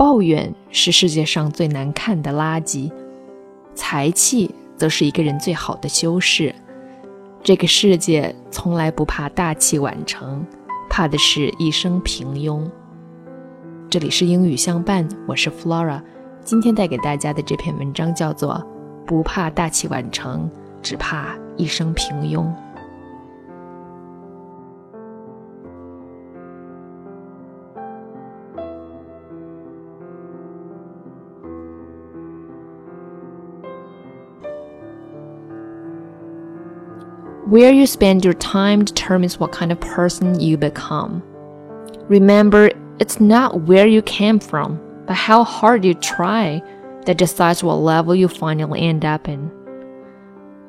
抱怨是世界上最难看的垃圾，才气则是一个人最好的修饰。这个世界从来不怕大器晚成，怕的是一生平庸。这里是英语相伴，我是 Flora。今天带给大家的这篇文章叫做《不怕大器晚成，只怕一生平庸》。Where you spend your time determines what kind of person you become. Remember, it's not where you came from, but how hard you try that decides what level you finally end up in.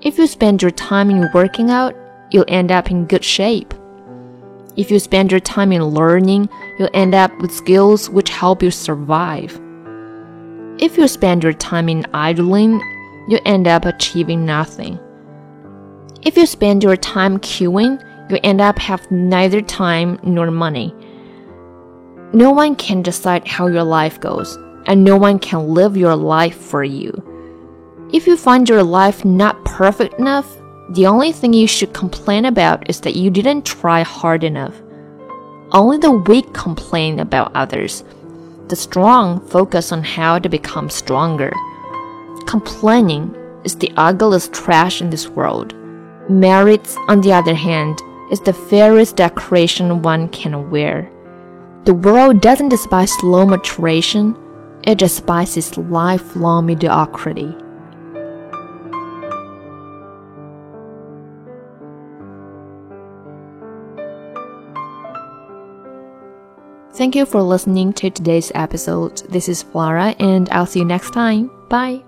If you spend your time in working out, you'll end up in good shape. If you spend your time in learning, you'll end up with skills which help you survive. If you spend your time in idling, you end up achieving nothing. If you spend your time queuing, you end up have neither time nor money. No one can decide how your life goes, and no one can live your life for you. If you find your life not perfect enough, the only thing you should complain about is that you didn't try hard enough. Only the weak complain about others. The strong focus on how to become stronger. Complaining is the ugliest trash in this world. Merits, on the other hand, is the fairest decoration one can wear. The world doesn't despise slow maturation, it despises lifelong mediocrity. Thank you for listening to today's episode. This is Flora, and I'll see you next time. Bye.